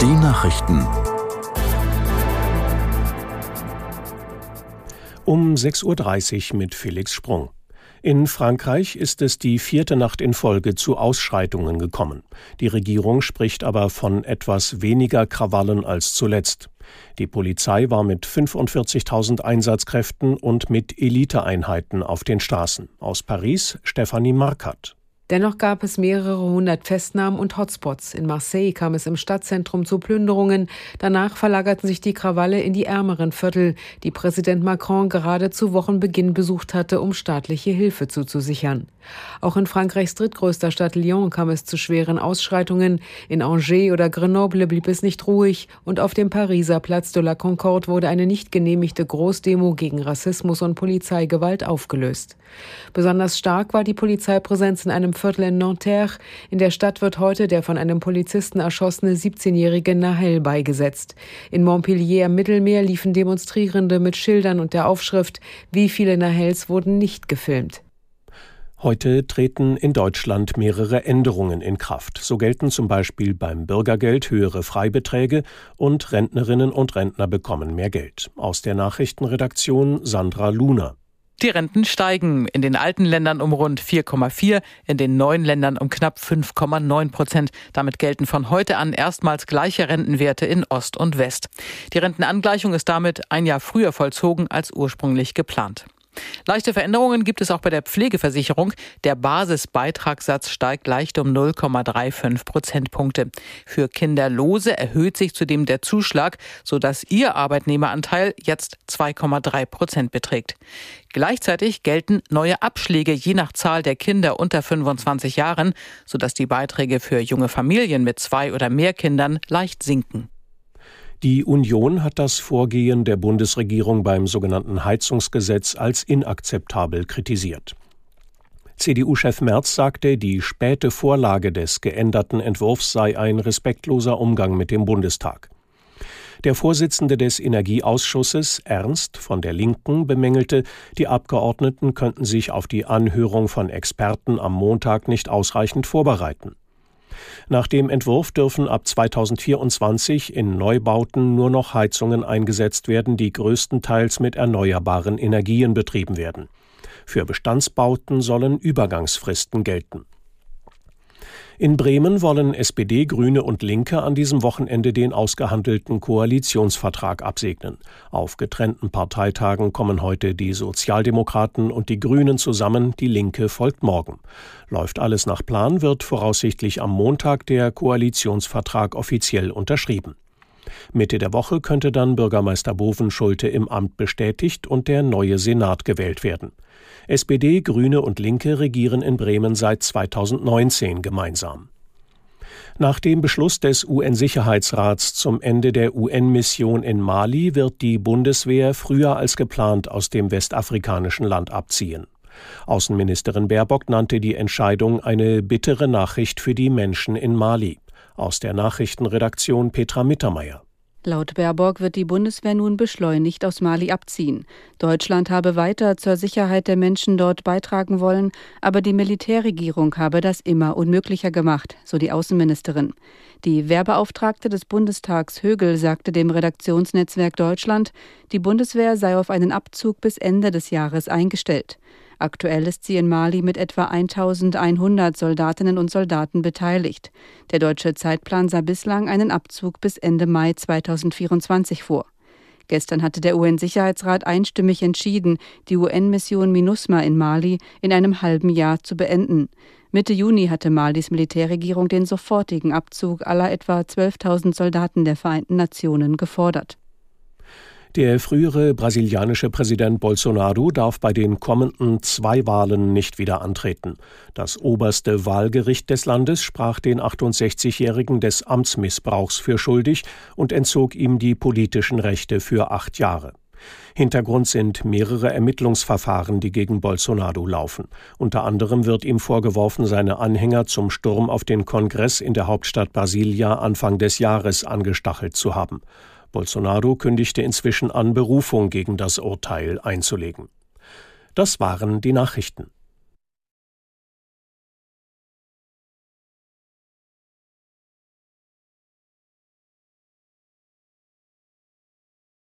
Die Nachrichten. Um 6.30 Uhr mit Felix Sprung. In Frankreich ist es die vierte Nacht in Folge zu Ausschreitungen gekommen. Die Regierung spricht aber von etwas weniger Krawallen als zuletzt. Die Polizei war mit 45.000 Einsatzkräften und mit Eliteeinheiten auf den Straßen. Aus Paris Stefanie Markert. Dennoch gab es mehrere hundert Festnahmen und Hotspots. In Marseille kam es im Stadtzentrum zu Plünderungen. Danach verlagerten sich die Krawalle in die ärmeren Viertel, die Präsident Macron gerade zu Wochenbeginn besucht hatte, um staatliche Hilfe zuzusichern. Auch in Frankreichs drittgrößter Stadt Lyon kam es zu schweren Ausschreitungen. In Angers oder Grenoble blieb es nicht ruhig und auf dem Pariser Platz de la Concorde wurde eine nicht genehmigte Großdemo gegen Rassismus und Polizeigewalt aufgelöst. Besonders stark war die Polizeipräsenz in einem Viertel in Nanterre. In der Stadt wird heute der von einem Polizisten erschossene 17-jährige Nahel beigesetzt. In Montpellier am Mittelmeer liefen Demonstrierende mit Schildern und der Aufschrift Wie viele Nahels wurden nicht gefilmt. Heute treten in Deutschland mehrere Änderungen in Kraft. So gelten zum Beispiel beim Bürgergeld höhere Freibeträge und Rentnerinnen und Rentner bekommen mehr Geld. Aus der Nachrichtenredaktion Sandra Luner. Die Renten steigen in den alten Ländern um rund 4,4, in den neuen Ländern um knapp 5,9 Prozent. Damit gelten von heute an erstmals gleiche Rentenwerte in Ost und West. Die Rentenangleichung ist damit ein Jahr früher vollzogen als ursprünglich geplant. Leichte Veränderungen gibt es auch bei der Pflegeversicherung. Der Basisbeitragssatz steigt leicht um 0,35 Prozentpunkte. Für Kinderlose erhöht sich zudem der Zuschlag, sodass ihr Arbeitnehmeranteil jetzt 2,3 Prozent beträgt. Gleichzeitig gelten neue Abschläge je nach Zahl der Kinder unter 25 Jahren, sodass die Beiträge für junge Familien mit zwei oder mehr Kindern leicht sinken. Die Union hat das Vorgehen der Bundesregierung beim sogenannten Heizungsgesetz als inakzeptabel kritisiert. CDU-Chef Merz sagte, die späte Vorlage des geänderten Entwurfs sei ein respektloser Umgang mit dem Bundestag. Der Vorsitzende des Energieausschusses, Ernst von der Linken, bemängelte, die Abgeordneten könnten sich auf die Anhörung von Experten am Montag nicht ausreichend vorbereiten. Nach dem Entwurf dürfen ab 2024 in Neubauten nur noch Heizungen eingesetzt werden, die größtenteils mit erneuerbaren Energien betrieben werden. Für Bestandsbauten sollen Übergangsfristen gelten. In Bremen wollen SPD, Grüne und Linke an diesem Wochenende den ausgehandelten Koalitionsvertrag absegnen. Auf getrennten Parteitagen kommen heute die Sozialdemokraten und die Grünen zusammen, die Linke folgt morgen. Läuft alles nach Plan, wird voraussichtlich am Montag der Koalitionsvertrag offiziell unterschrieben. Mitte der Woche könnte dann Bürgermeister Bovenschulte im Amt bestätigt und der neue Senat gewählt werden. SPD, Grüne und Linke regieren in Bremen seit 2019 gemeinsam. Nach dem Beschluss des UN-Sicherheitsrats zum Ende der UN-Mission in Mali wird die Bundeswehr früher als geplant aus dem westafrikanischen Land abziehen. Außenministerin Baerbock nannte die Entscheidung eine bittere Nachricht für die Menschen in Mali. Aus der Nachrichtenredaktion Petra Mittermeier. Laut Baerbock wird die Bundeswehr nun beschleunigt aus Mali abziehen. Deutschland habe weiter zur Sicherheit der Menschen dort beitragen wollen, aber die Militärregierung habe das immer unmöglicher gemacht, so die Außenministerin. Die Wehrbeauftragte des Bundestags Högel sagte dem Redaktionsnetzwerk Deutschland, die Bundeswehr sei auf einen Abzug bis Ende des Jahres eingestellt. Aktuell ist sie in Mali mit etwa 1100 Soldatinnen und Soldaten beteiligt. Der deutsche Zeitplan sah bislang einen Abzug bis Ende Mai 2024 vor. Gestern hatte der UN-Sicherheitsrat einstimmig entschieden, die UN-Mission MINUSMA in Mali in einem halben Jahr zu beenden. Mitte Juni hatte Malis Militärregierung den sofortigen Abzug aller etwa 12.000 Soldaten der Vereinten Nationen gefordert. Der frühere brasilianische Präsident Bolsonaro darf bei den kommenden zwei Wahlen nicht wieder antreten. Das oberste Wahlgericht des Landes sprach den 68-Jährigen des Amtsmissbrauchs für schuldig und entzog ihm die politischen Rechte für acht Jahre. Hintergrund sind mehrere Ermittlungsverfahren, die gegen Bolsonaro laufen. Unter anderem wird ihm vorgeworfen, seine Anhänger zum Sturm auf den Kongress in der Hauptstadt Brasilia Anfang des Jahres angestachelt zu haben. Bolsonaro kündigte inzwischen an, Berufung gegen das Urteil einzulegen. Das waren die Nachrichten.